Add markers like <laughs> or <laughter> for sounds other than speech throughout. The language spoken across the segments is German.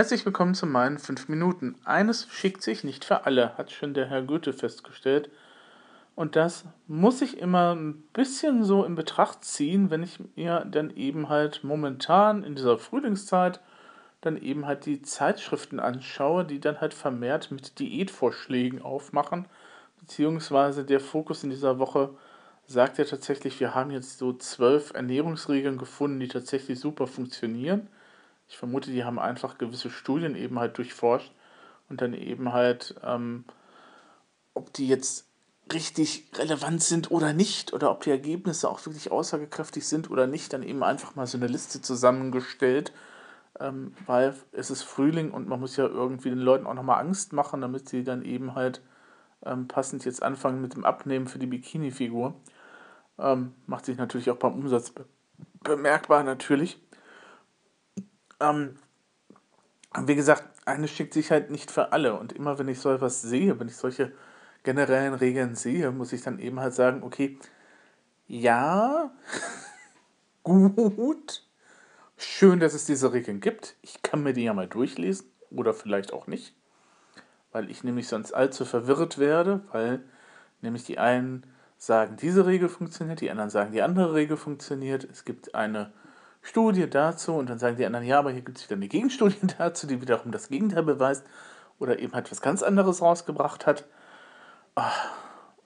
Herzlich willkommen zu meinen 5 Minuten. Eines schickt sich nicht für alle, hat schon der Herr Goethe festgestellt. Und das muss ich immer ein bisschen so in Betracht ziehen, wenn ich mir dann eben halt momentan in dieser Frühlingszeit dann eben halt die Zeitschriften anschaue, die dann halt vermehrt mit Diätvorschlägen aufmachen. Beziehungsweise der Fokus in dieser Woche sagt ja tatsächlich, wir haben jetzt so zwölf Ernährungsregeln gefunden, die tatsächlich super funktionieren. Ich vermute, die haben einfach gewisse Studien eben halt durchforscht und dann eben halt, ähm, ob die jetzt richtig relevant sind oder nicht, oder ob die Ergebnisse auch wirklich aussagekräftig sind oder nicht, dann eben einfach mal so eine Liste zusammengestellt, ähm, weil es ist Frühling und man muss ja irgendwie den Leuten auch nochmal Angst machen, damit sie dann eben halt ähm, passend jetzt anfangen mit dem Abnehmen für die Bikini-Figur. Ähm, macht sich natürlich auch beim Umsatz be bemerkbar, natürlich. Ähm, wie gesagt, eine schickt sich halt nicht für alle. Und immer wenn ich so etwas sehe, wenn ich solche generellen Regeln sehe, muss ich dann eben halt sagen, okay, ja, <laughs> gut, schön, dass es diese Regeln gibt. Ich kann mir die ja mal durchlesen oder vielleicht auch nicht, weil ich nämlich sonst allzu verwirrt werde, weil nämlich die einen sagen, diese Regel funktioniert, die anderen sagen, die andere Regel funktioniert. Es gibt eine Studie dazu und dann sagen die anderen, ja, aber hier gibt es wieder eine Gegenstudie <laughs> dazu, die wiederum das Gegenteil beweist oder eben halt was ganz anderes rausgebracht hat. Ah,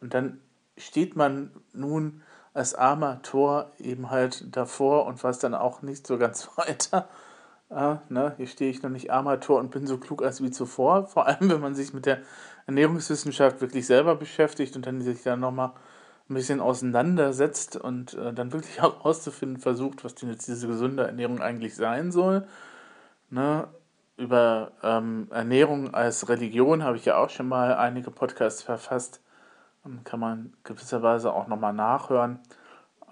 und dann steht man nun als armer Tor eben halt davor und weiß dann auch nicht so ganz <laughs> weiter. Ah, ne, hier stehe ich noch nicht armer Tor und bin so klug als wie zuvor. Vor allem, wenn man sich mit der Ernährungswissenschaft wirklich selber beschäftigt und dann sich da nochmal ein bisschen auseinandersetzt und äh, dann wirklich <laughs> herauszufinden versucht, was denn jetzt diese gesunde Ernährung eigentlich sein soll. Ne? Über ähm, Ernährung als Religion habe ich ja auch schon mal einige Podcasts verfasst. Ähm, kann man gewisserweise auch nochmal nachhören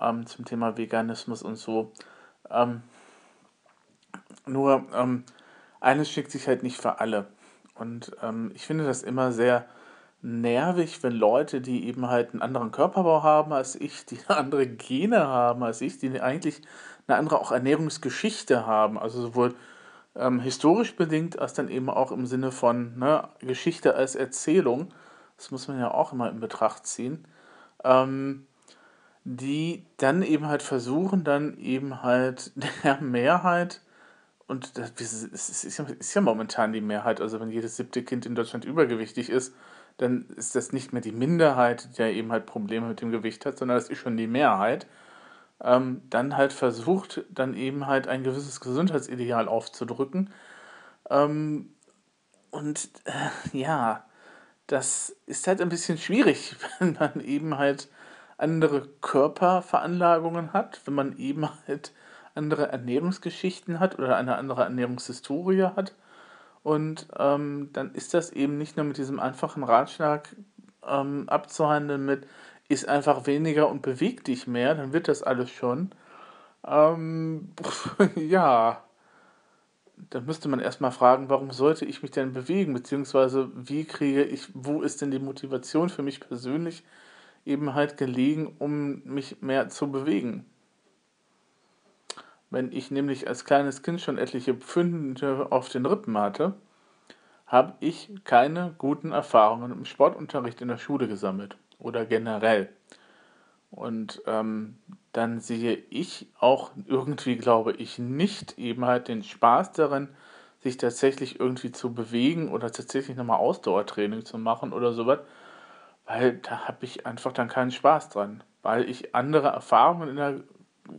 ähm, zum Thema Veganismus und so. Ähm, nur ähm, eines schickt sich halt nicht für alle. Und ähm, ich finde das immer sehr nervig, wenn Leute, die eben halt einen anderen Körperbau haben als ich, die <laughs> andere Gene haben als ich, die eigentlich eine andere auch Ernährungsgeschichte haben, also sowohl ähm, historisch bedingt als dann eben auch im Sinne von ne, Geschichte als Erzählung, das muss man ja auch immer in Betracht ziehen, ähm, die dann eben halt versuchen, dann eben halt <laughs> der Mehrheit, und das ist ja momentan die Mehrheit, also wenn jedes siebte Kind in Deutschland übergewichtig ist, dann ist das nicht mehr die Minderheit, die ja eben halt Probleme mit dem Gewicht hat, sondern das ist schon die Mehrheit, ähm, dann halt versucht, dann eben halt ein gewisses Gesundheitsideal aufzudrücken. Ähm, und äh, ja, das ist halt ein bisschen schwierig, <laughs> wenn man eben halt andere Körperveranlagungen hat, wenn man eben halt andere Ernährungsgeschichten hat oder eine andere Ernährungshistorie hat und ähm, dann ist das eben nicht nur mit diesem einfachen Ratschlag ähm, abzuhandeln mit, ist einfach weniger und beweg dich mehr, dann wird das alles schon. Ähm, <laughs> ja, dann müsste man erstmal fragen, warum sollte ich mich denn bewegen, beziehungsweise wie kriege ich, wo ist denn die Motivation für mich persönlich eben halt gelegen, um mich mehr zu bewegen. Wenn ich nämlich als kleines Kind schon etliche Pfünde auf den Rippen hatte, habe ich keine guten Erfahrungen im Sportunterricht in der Schule gesammelt oder generell. Und ähm, dann sehe ich auch irgendwie, glaube ich, nicht eben halt den Spaß darin, sich tatsächlich irgendwie zu bewegen oder tatsächlich nochmal Ausdauertraining zu machen oder sowas, weil da habe ich einfach dann keinen Spaß dran, weil ich andere Erfahrungen in der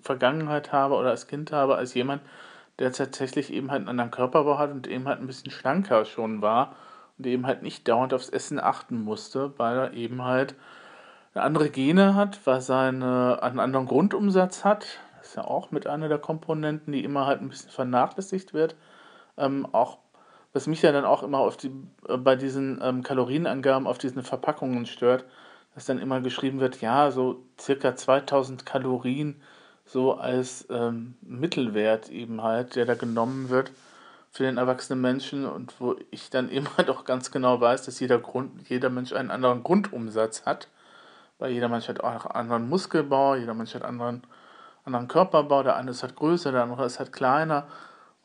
Vergangenheit habe oder als Kind habe, als jemand, der tatsächlich eben halt einen anderen Körperbau hat und eben halt ein bisschen schlanker schon war und eben halt nicht dauernd aufs Essen achten musste, weil er eben halt eine andere Gene hat, weil er einen anderen Grundumsatz hat. Das ist ja auch mit einer der Komponenten, die immer halt ein bisschen vernachlässigt wird. Ähm, auch was mich ja dann auch immer auf die, äh, bei diesen ähm, Kalorienangaben auf diesen Verpackungen stört, dass dann immer geschrieben wird, ja, so circa 2000 Kalorien so als ähm, Mittelwert eben halt, der da genommen wird für den erwachsenen Menschen und wo ich dann eben halt auch ganz genau weiß, dass jeder Grund, jeder Mensch einen anderen Grundumsatz hat, weil jeder Mensch hat auch einen anderen Muskelbau, jeder Mensch hat einen anderen, anderen Körperbau, der eine ist halt größer, der andere ist halt kleiner.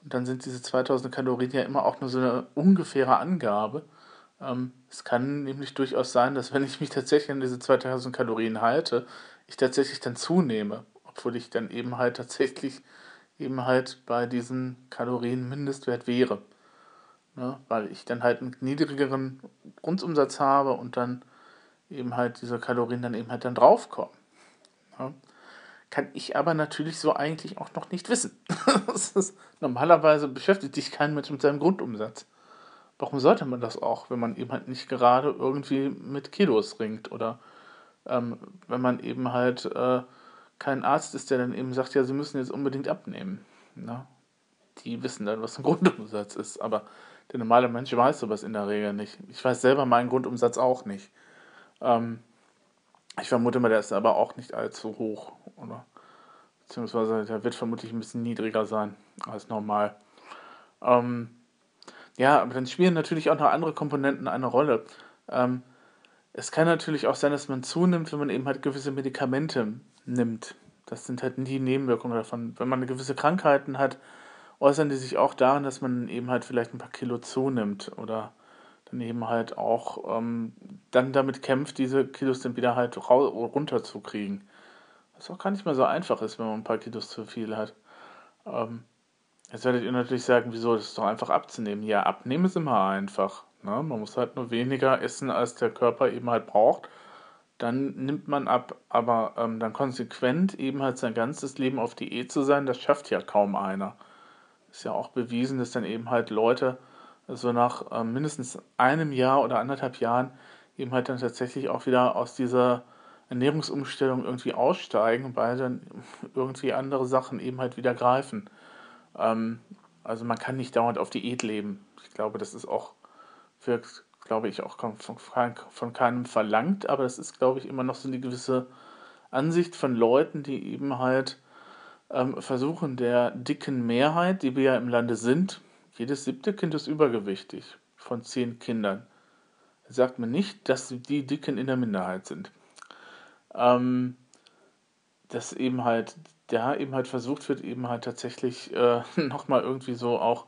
Und dann sind diese 2000 Kalorien ja immer auch nur so eine ungefähre Angabe. Ähm, es kann nämlich durchaus sein, dass wenn ich mich tatsächlich an diese 2000 Kalorien halte, ich tatsächlich dann zunehme, obwohl ich dann eben halt tatsächlich eben halt bei diesem Kalorienmindestwert wäre. Ne? Weil ich dann halt einen niedrigeren Grundumsatz habe und dann eben halt diese Kalorien dann eben halt dann draufkommen. Ne? Kann ich aber natürlich so eigentlich auch noch nicht wissen. <laughs> ist, normalerweise beschäftigt sich kein Mensch mit seinem Grundumsatz. Warum sollte man das auch, wenn man eben halt nicht gerade irgendwie mit Kilos ringt oder ähm, wenn man eben halt äh, kein Arzt ist, der dann eben sagt, ja, sie müssen jetzt unbedingt abnehmen. Ne? Die wissen dann, was ein <laughs> Grundumsatz ist, aber der normale Mensch weiß sowas in der Regel nicht. Ich weiß selber meinen Grundumsatz auch nicht. Ähm, ich vermute mal, der ist aber auch nicht allzu hoch, oder? Beziehungsweise der wird vermutlich ein bisschen niedriger sein als normal. Ähm, ja, aber dann spielen natürlich auch noch andere Komponenten eine Rolle. Ähm, es kann natürlich auch sein, dass man zunimmt, wenn man eben halt gewisse Medikamente nimmt. Das sind halt die Nebenwirkungen davon. Wenn man gewisse Krankheiten hat, äußern die sich auch darin, dass man eben halt vielleicht ein paar Kilo zunimmt oder dann eben halt auch ähm, dann damit kämpft, diese Kilos dann wieder halt runterzukriegen. Was auch gar nicht mehr so einfach ist, wenn man ein paar Kilos zu viel hat. Ähm, jetzt werdet ihr natürlich sagen, wieso, das ist doch einfach abzunehmen. Ja, abnehmen ist immer einfach. Ne? Man muss halt nur weniger essen, als der Körper eben halt braucht. Dann nimmt man ab, aber ähm, dann konsequent eben halt sein ganzes Leben auf Diät zu sein, das schafft ja kaum einer. Ist ja auch bewiesen, dass dann eben halt Leute so nach äh, mindestens einem Jahr oder anderthalb Jahren eben halt dann tatsächlich auch wieder aus dieser Ernährungsumstellung irgendwie aussteigen, weil dann irgendwie andere Sachen eben halt wieder greifen. Ähm, also man kann nicht dauernd auf Diät leben. Ich glaube, das ist auch, wird, glaube ich, auch von, von keinem verlangt, aber das ist, glaube ich, immer noch so eine gewisse Ansicht von Leuten, die eben halt ähm, versuchen, der dicken Mehrheit, die wir ja im Lande sind, jedes siebte Kind ist übergewichtig von zehn Kindern. Sagt mir nicht, dass die Dicken in der Minderheit sind. Ähm, dass eben halt, da eben halt versucht wird, eben halt tatsächlich äh, <laughs> nochmal irgendwie so auch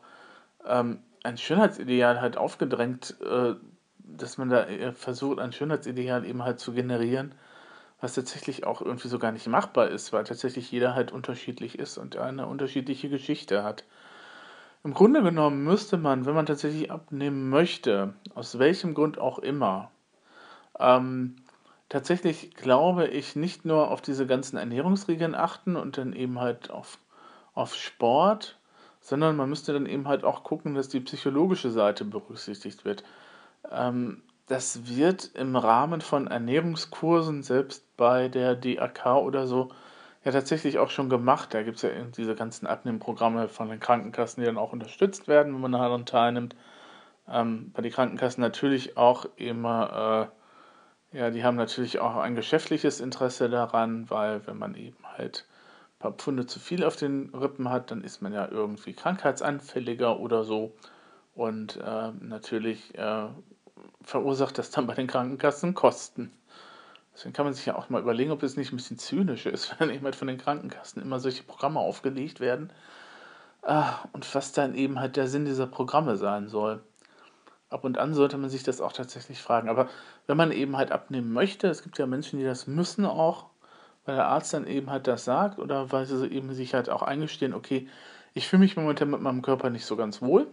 ähm, ein Schönheitsideal halt aufgedrängt, äh, dass man da äh, versucht, ein Schönheitsideal eben halt zu generieren, was tatsächlich auch irgendwie so gar nicht machbar ist, weil tatsächlich jeder halt unterschiedlich ist und eine unterschiedliche Geschichte hat. Im Grunde genommen müsste man, wenn man tatsächlich abnehmen möchte, aus welchem Grund auch immer, ähm, tatsächlich glaube ich nicht nur auf diese ganzen Ernährungsregeln achten und dann eben halt auf, auf Sport, sondern man müsste dann eben halt auch gucken, dass die psychologische Seite berücksichtigt wird. Ähm, das wird im Rahmen von Ernährungskursen, selbst bei der DAK oder so, ja tatsächlich auch schon gemacht. Da gibt es ja diese ganzen Abnehmprogramme von den Krankenkassen, die dann auch unterstützt werden, wenn man daran teilnimmt. Ähm, bei den Krankenkassen natürlich auch immer, äh, ja, die haben natürlich auch ein geschäftliches Interesse daran, weil wenn man eben halt paar Pfunde zu viel auf den Rippen hat, dann ist man ja irgendwie krankheitsanfälliger oder so. Und äh, natürlich äh, verursacht das dann bei den Krankenkassen Kosten. Deswegen kann man sich ja auch mal überlegen, ob es nicht ein bisschen zynisch ist, <laughs> wenn eben halt von den Krankenkassen immer solche Programme aufgelegt werden. Ah, und was dann eben halt der Sinn dieser Programme sein soll. Ab und an sollte man sich das auch tatsächlich fragen. Aber wenn man eben halt abnehmen möchte, es gibt ja Menschen, die das müssen auch, weil der Arzt dann eben halt das sagt oder weil sie eben sich halt auch eingestehen, okay, ich fühle mich momentan mit meinem Körper nicht so ganz wohl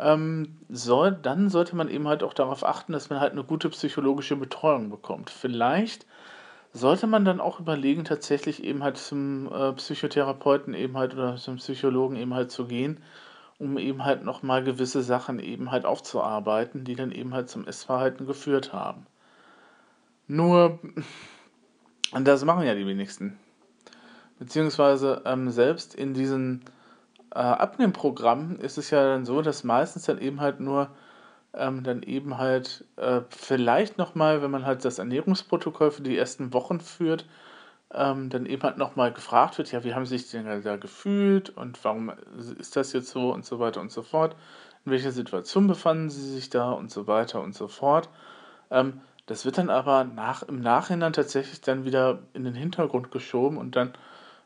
ähm, soll, dann sollte man eben halt auch darauf achten, dass man halt eine gute psychologische Betreuung bekommt. Vielleicht sollte man dann auch überlegen, tatsächlich eben halt zum äh, Psychotherapeuten eben halt oder zum Psychologen eben halt zu gehen, um eben halt nochmal gewisse Sachen eben halt aufzuarbeiten, die dann eben halt zum Essverhalten geführt haben. Nur, das machen ja die wenigsten. Beziehungsweise ähm, selbst in diesen äh, Abnehmprogramm ist es ja dann so, dass meistens dann eben halt nur ähm, dann eben halt äh, vielleicht nochmal, wenn man halt das Ernährungsprotokoll für die ersten Wochen führt, ähm, dann eben halt nochmal gefragt wird, ja, wie haben Sie sich denn da gefühlt und warum ist das jetzt so und so weiter und so fort. In welcher Situation befanden Sie sich da und so weiter und so fort. Ähm, das wird dann aber nach, im Nachhinein tatsächlich dann wieder in den Hintergrund geschoben und dann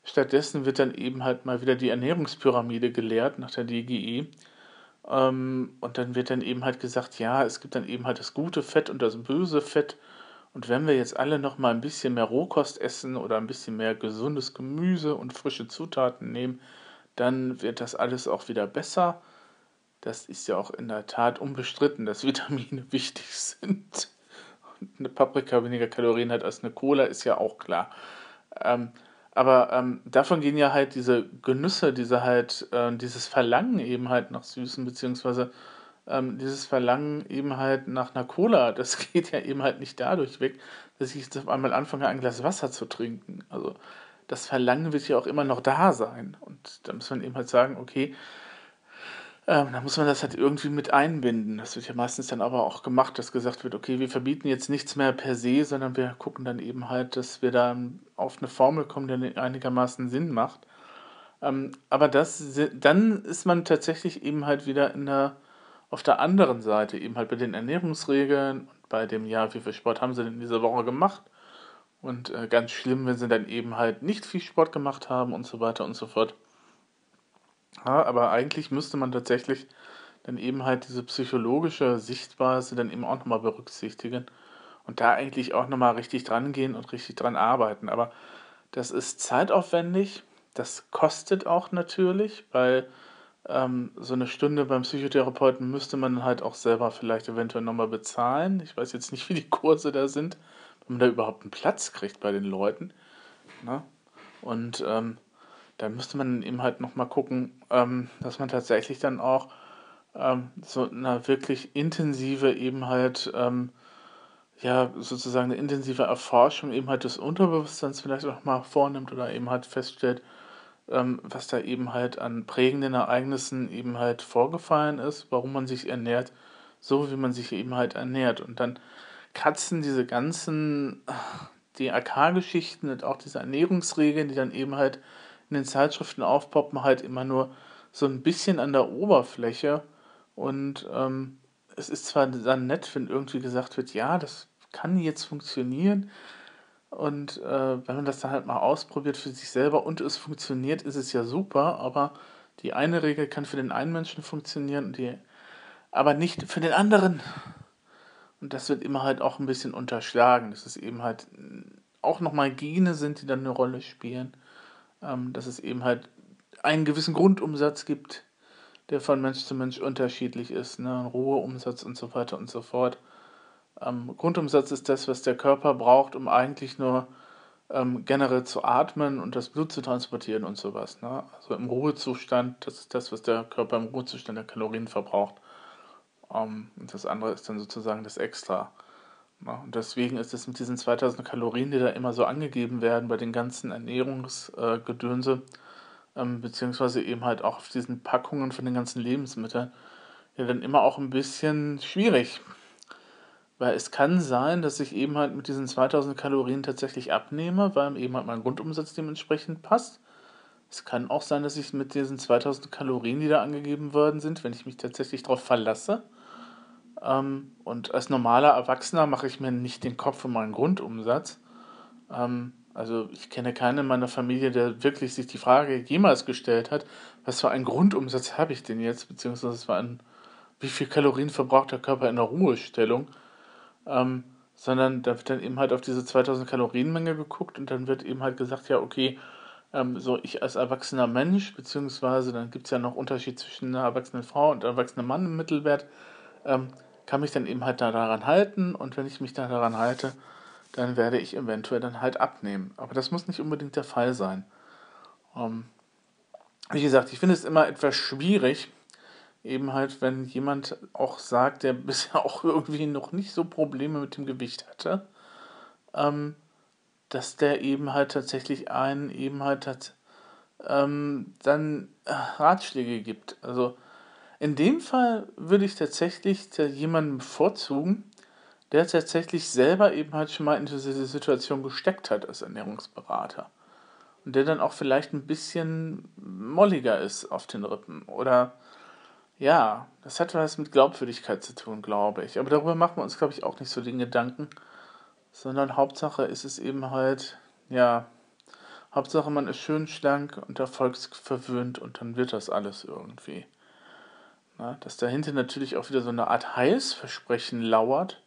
Stattdessen wird dann eben halt mal wieder die Ernährungspyramide gelehrt nach der DGE. Ähm, und dann wird dann eben halt gesagt, ja, es gibt dann eben halt das gute Fett und das böse Fett. Und wenn wir jetzt alle noch mal ein bisschen mehr Rohkost essen oder ein bisschen mehr gesundes Gemüse und frische Zutaten nehmen, dann wird das alles auch wieder besser. Das ist ja auch in der Tat unbestritten, dass <laughs> Vitamine wichtig sind. Eine Paprika weniger Kalorien hat als eine Cola, ist ja auch klar. Ähm, aber ähm, davon gehen ja halt diese Genüsse, diese halt, äh, dieses Verlangen eben halt nach Süßen, beziehungsweise ähm, dieses Verlangen eben halt nach einer Cola, <laughs> das geht ja eben halt nicht dadurch weg, dass ich jetzt auf einmal anfange, ein Glas Wasser zu trinken. Also das Verlangen wird ja auch immer noch da sein. Und da muss man eben halt sagen, okay, ähm, da muss man das halt irgendwie mit einbinden. Das wird ja meistens dann aber auch gemacht, dass gesagt wird, okay, wir verbieten jetzt nichts mehr per se, sondern wir gucken dann eben halt, dass wir da auf eine Formel kommen, die einigermaßen Sinn macht. Ähm, aber das, dann ist man tatsächlich eben halt wieder in der, auf der anderen Seite, eben halt bei den Ernährungsregeln und bei dem, ja, wie viel Sport haben sie denn in dieser Woche gemacht? Und äh, ganz schlimm, wenn sie dann eben halt nicht viel Sport gemacht haben und so weiter und so fort. Ja, aber eigentlich müsste man tatsächlich dann eben halt diese psychologische Sichtweise dann eben auch nochmal berücksichtigen und da eigentlich auch nochmal richtig dran gehen und richtig dran arbeiten. Aber das ist zeitaufwendig, das kostet auch natürlich, weil ähm, so eine Stunde beim Psychotherapeuten müsste man halt auch selber vielleicht eventuell nochmal bezahlen. Ich weiß jetzt nicht, wie die Kurse da sind, wenn man da überhaupt einen Platz kriegt bei den Leuten. Ne? Und ähm, da müsste man eben halt nochmal gucken, ähm, dass man tatsächlich dann auch ähm, so eine wirklich intensive eben halt, ähm, ja, sozusagen eine intensive Erforschung eben halt des Unterbewusstseins vielleicht auch mal vornimmt oder eben halt feststellt, ähm, was da eben halt an prägenden Ereignissen eben halt vorgefallen ist, warum man sich ernährt, so wie man sich eben halt ernährt. Und dann kratzen diese ganzen DRK-Geschichten und auch diese Ernährungsregeln, die dann eben halt in den Zeitschriften aufpoppen, halt immer nur so ein bisschen an der Oberfläche. Und ähm, es ist zwar dann nett, wenn irgendwie gesagt wird, ja, das kann jetzt funktionieren. Und äh, wenn man das dann halt mal ausprobiert für sich selber und es funktioniert, ist es ja super. Aber die eine Regel kann für den einen Menschen funktionieren, die, aber nicht für den anderen. Und das wird immer halt auch ein bisschen unterschlagen, dass es eben halt auch nochmal Gene sind, die dann eine Rolle spielen dass es eben halt einen gewissen Grundumsatz gibt, der von Mensch zu Mensch unterschiedlich ist, ne? Ruheumsatz und so weiter und so fort. Ähm, Grundumsatz ist das, was der Körper braucht, um eigentlich nur ähm, generell zu atmen und das Blut zu transportieren und sowas. Ne? Also im Ruhezustand, das ist das, was der Körper im Ruhezustand der Kalorien verbraucht. Ähm, und das andere ist dann sozusagen das Extra. Und deswegen ist es mit diesen 2000 Kalorien, die da immer so angegeben werden bei den ganzen Ernährungsgedönse, äh, ähm, beziehungsweise eben halt auch auf diesen Packungen von den ganzen Lebensmitteln, ja dann immer auch ein bisschen schwierig. Weil es kann sein, dass ich eben halt mit diesen 2000 Kalorien tatsächlich abnehme, weil eben halt mein Grundumsatz dementsprechend passt. Es kann auch sein, dass ich mit diesen 2000 Kalorien, die da angegeben worden sind, wenn ich mich tatsächlich darauf verlasse, ähm, und als normaler Erwachsener mache ich mir nicht den Kopf um meinen Grundumsatz. Ähm, also ich kenne keinen in meiner Familie, der wirklich sich die Frage jemals gestellt hat, was für einen Grundumsatz habe ich denn jetzt, beziehungsweise ein, wie viel Kalorien verbraucht der Körper in der Ruhestellung. Ähm, sondern da wird dann eben halt auf diese 2000 Kalorienmenge geguckt und dann wird eben halt gesagt, ja, okay, ähm, so ich als erwachsener Mensch, beziehungsweise dann gibt es ja noch Unterschied zwischen einer erwachsenen Frau und einem erwachsenen Mann im Mittelwert, ähm, kann mich dann eben halt da daran halten und wenn ich mich da daran halte, dann werde ich eventuell dann halt abnehmen. Aber das muss nicht unbedingt der Fall sein. Ähm, wie gesagt, ich finde es immer etwas schwierig, eben halt, wenn jemand auch sagt, der <laughs> bisher auch irgendwie noch nicht so Probleme mit dem Gewicht hatte, ähm, dass der eben halt tatsächlich einen eben halt hat, ähm, dann äh, Ratschläge gibt. Also in dem Fall würde ich tatsächlich jemanden bevorzugen, der tatsächlich selber eben halt schon mal in diese Situation gesteckt hat als Ernährungsberater. Und der dann auch vielleicht ein bisschen molliger ist auf den Rippen. Oder ja, das hat was mit Glaubwürdigkeit zu tun, glaube ich. Aber darüber machen wir uns, glaube ich, auch nicht so den Gedanken. Sondern Hauptsache ist es eben halt, ja, Hauptsache man ist schön schlank und erfolgsverwöhnt und dann wird das alles irgendwie. Na, dass dahinter natürlich auch wieder so eine Art Heilsversprechen lauert,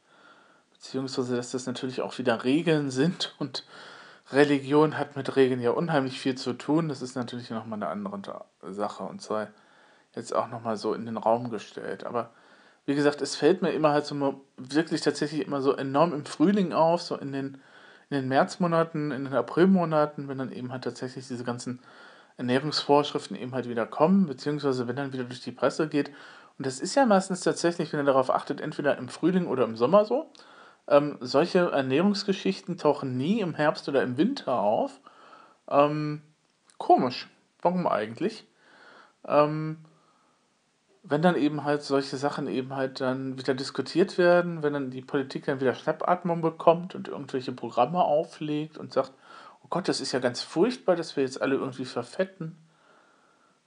beziehungsweise dass das natürlich auch wieder Regeln sind und Religion hat mit Regeln ja unheimlich viel zu tun. Das ist natürlich nochmal eine andere Sache und sei jetzt auch nochmal so in den Raum gestellt. Aber wie gesagt, es fällt mir immer halt so wirklich tatsächlich immer so enorm im Frühling auf, so in den, in den Märzmonaten, in den Aprilmonaten, wenn dann eben halt tatsächlich diese ganzen Ernährungsvorschriften eben halt wieder kommen, beziehungsweise wenn dann wieder durch die Presse geht. Und das ist ja meistens tatsächlich, wenn ihr darauf achtet, entweder im Frühling oder im Sommer so. Ähm, solche Ernährungsgeschichten tauchen nie im Herbst oder im Winter auf. Ähm, komisch. Warum eigentlich? Ähm, wenn dann eben halt solche Sachen eben halt dann wieder diskutiert werden, wenn dann die Politik dann wieder Schnappatmung bekommt und irgendwelche Programme auflegt und sagt, oh Gott, das ist ja ganz furchtbar, dass wir jetzt alle irgendwie verfetten.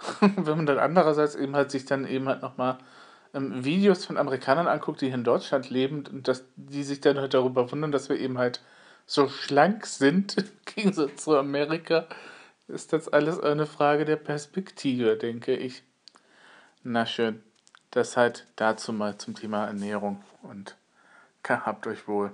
<laughs> wenn man dann andererseits eben halt sich dann eben halt nochmal ähm, Videos von Amerikanern anguckt, die hier in Deutschland leben und dass die sich dann halt darüber wundern, dass wir eben halt so schlank sind <laughs> im Gegensatz zu Amerika, ist das alles eine Frage der Perspektive, denke ich. Na schön. Das halt dazu mal zum Thema Ernährung und habt euch wohl.